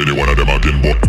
anyone of them again, but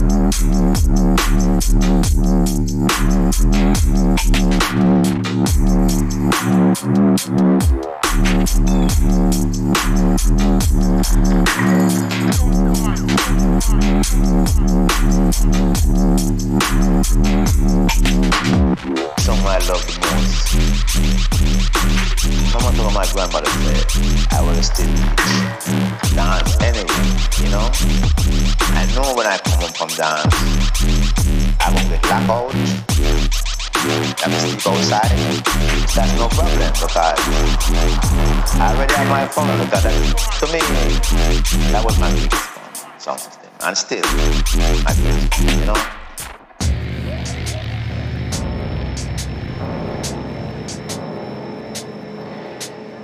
Thank you.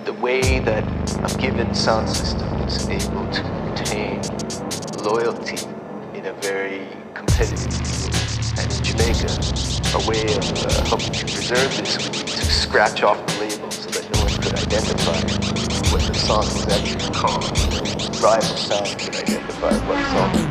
The way that a given sound system is able to contain loyalty in a very competitive. And in Jamaica, a way of uh, helping to preserve this would to scratch off the label so that no one could identify song was actually called. Rival sound could identify what song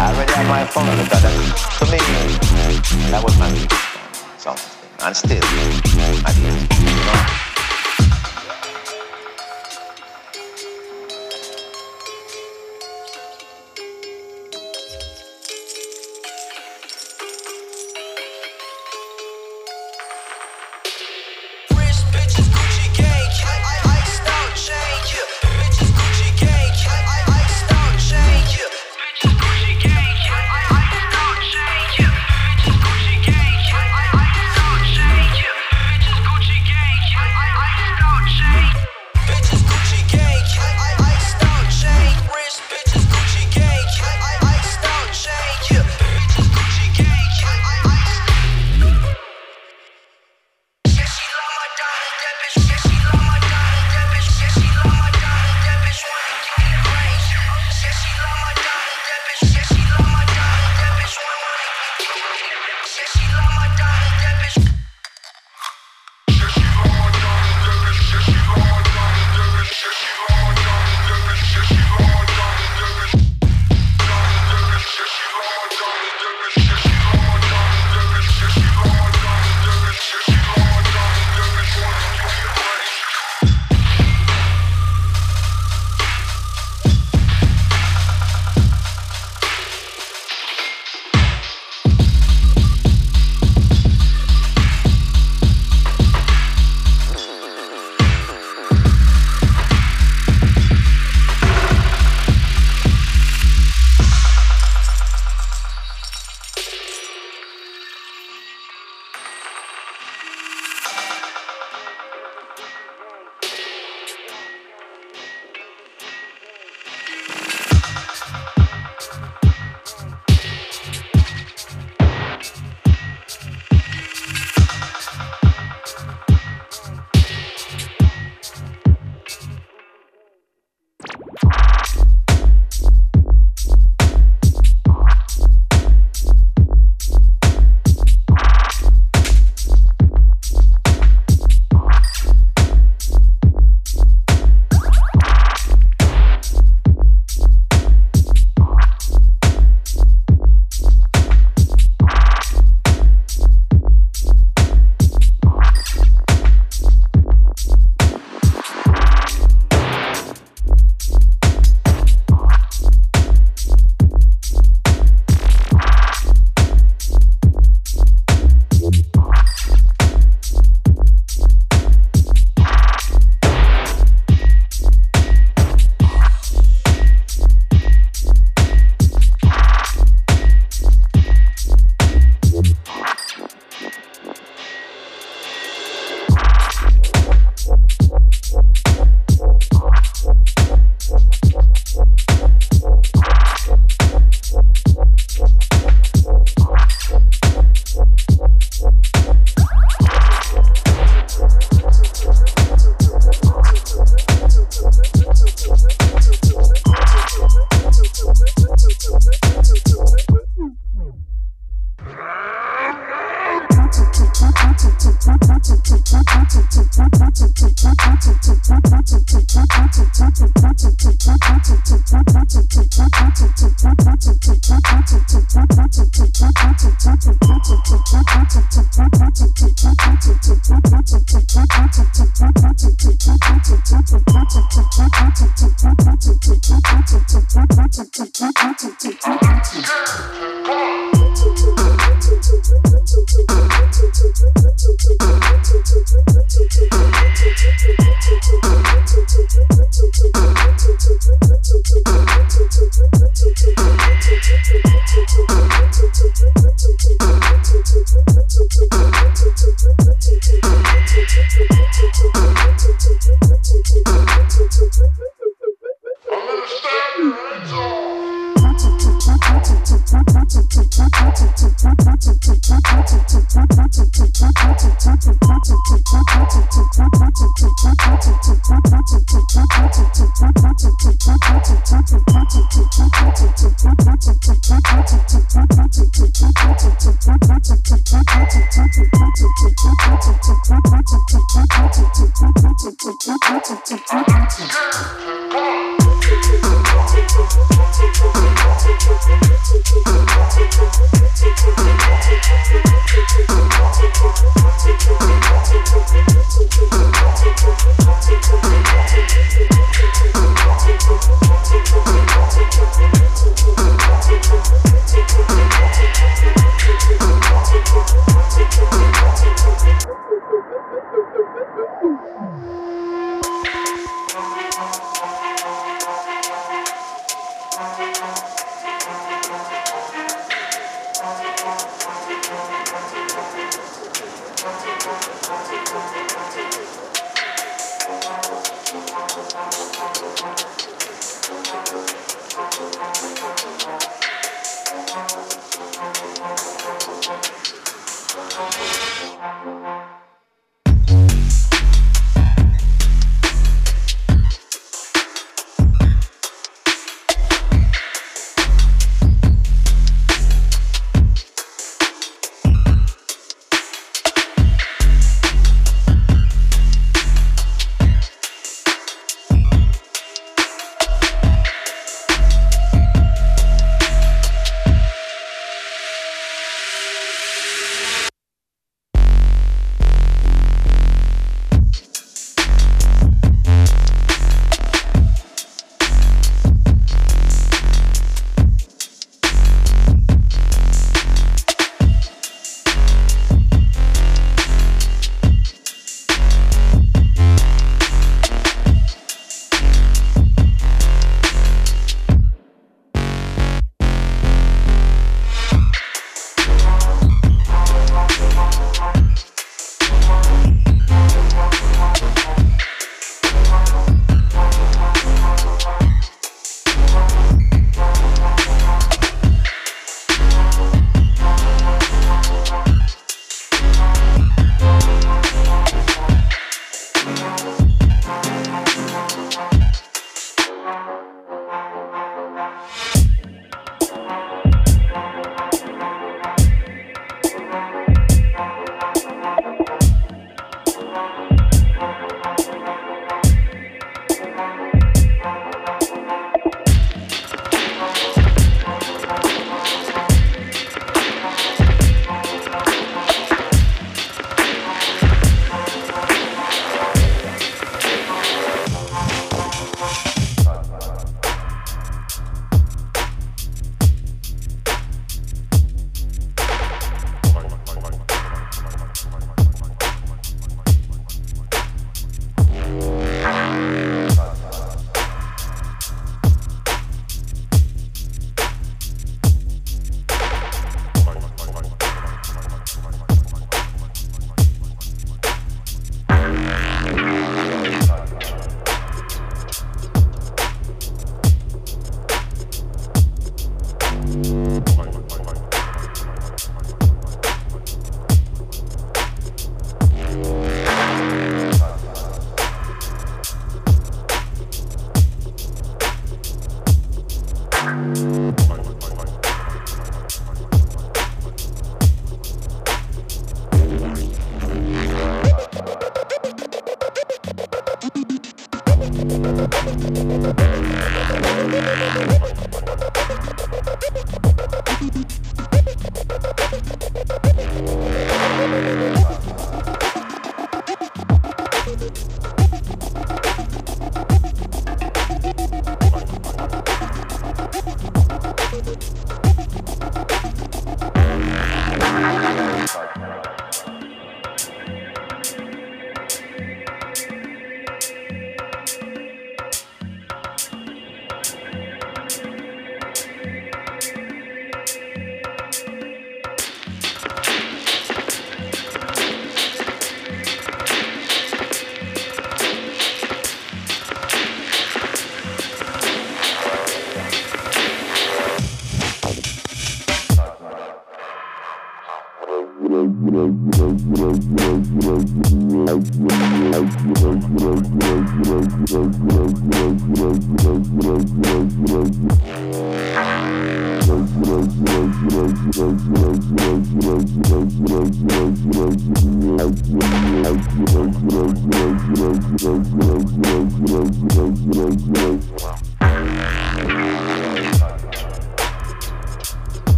I already have my phone. That, that, to me, that was my song. And still, I do. You know?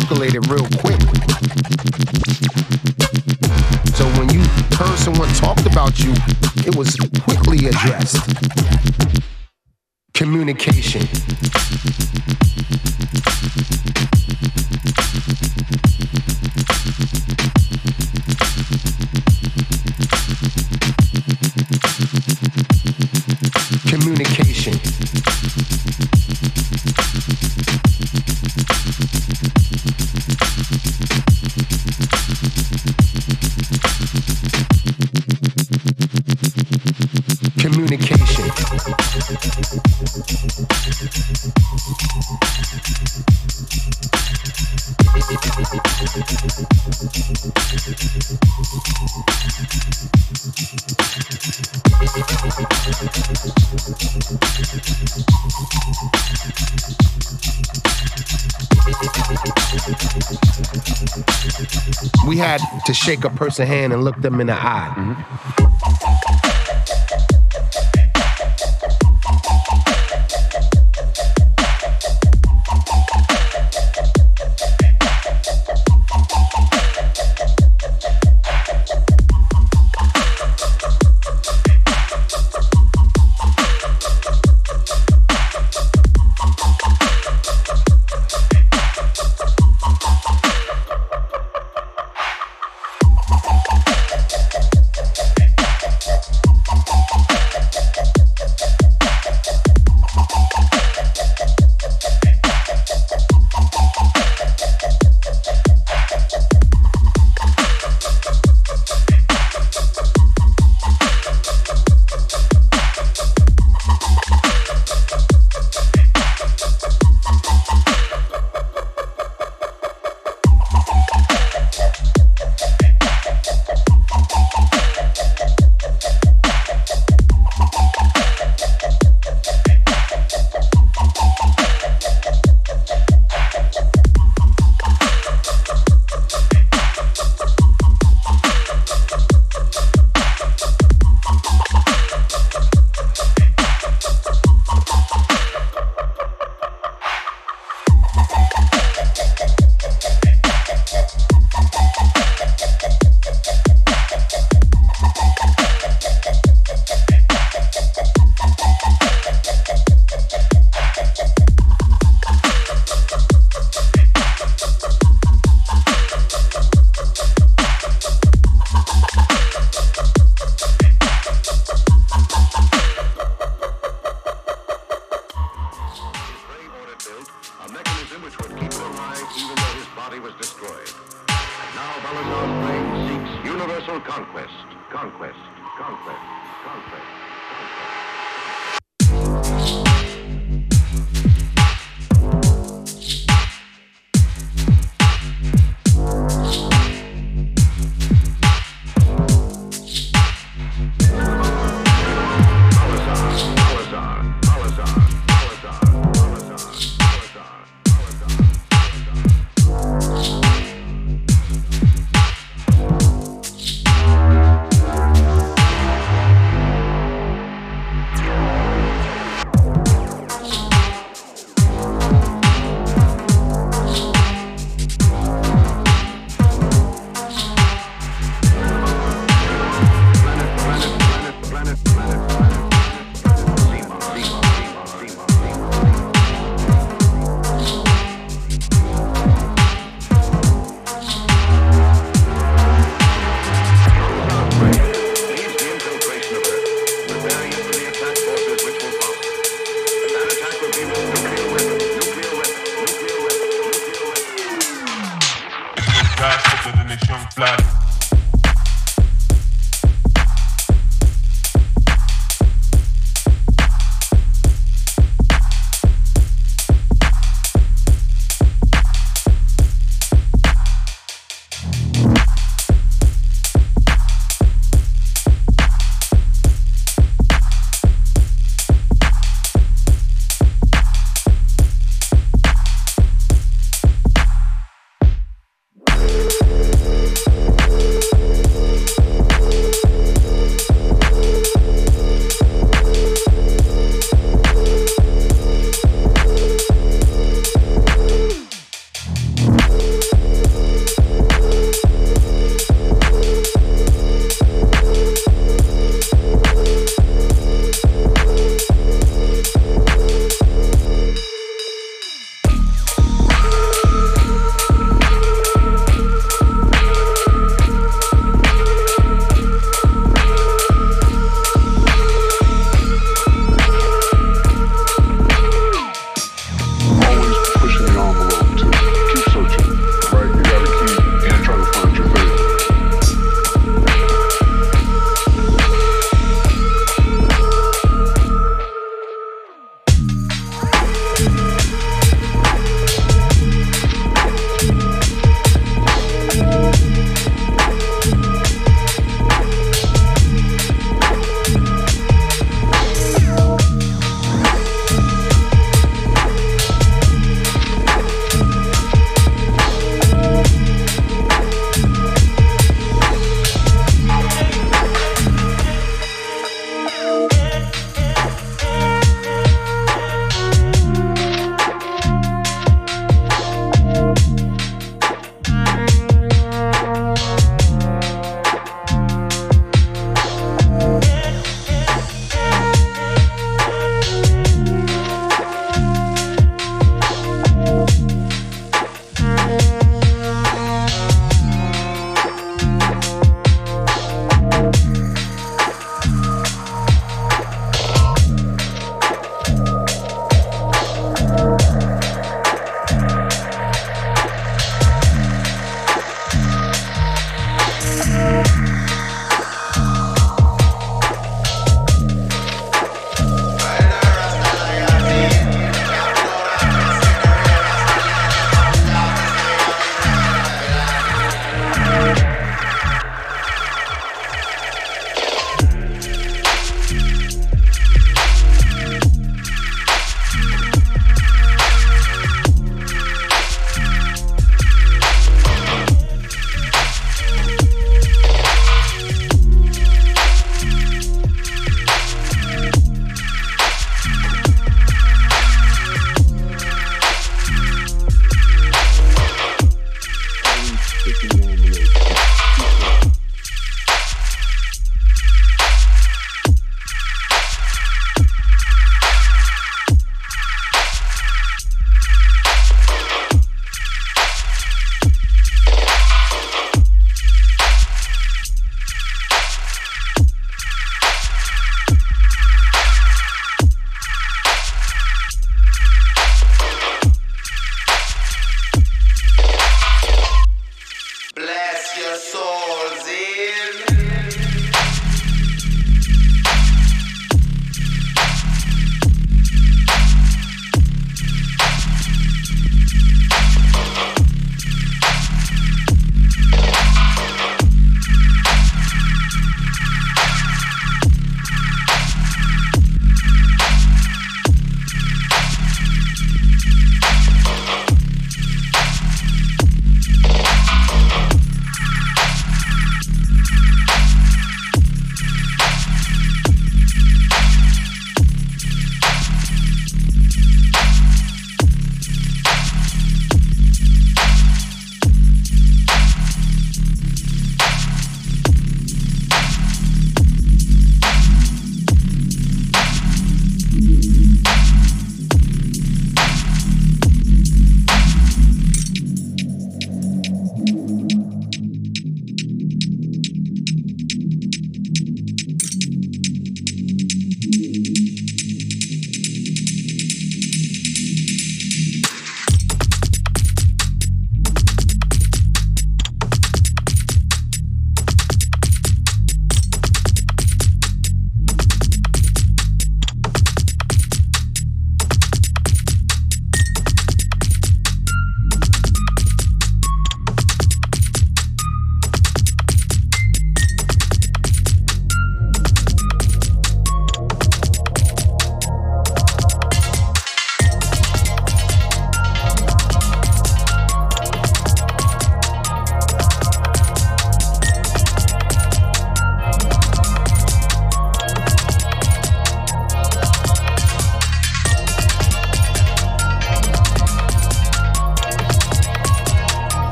circulated real quick. So when you heard someone talked about you, it was quickly addressed. communication. We had to shake a person's hand and look them in the eye. Mm-hmm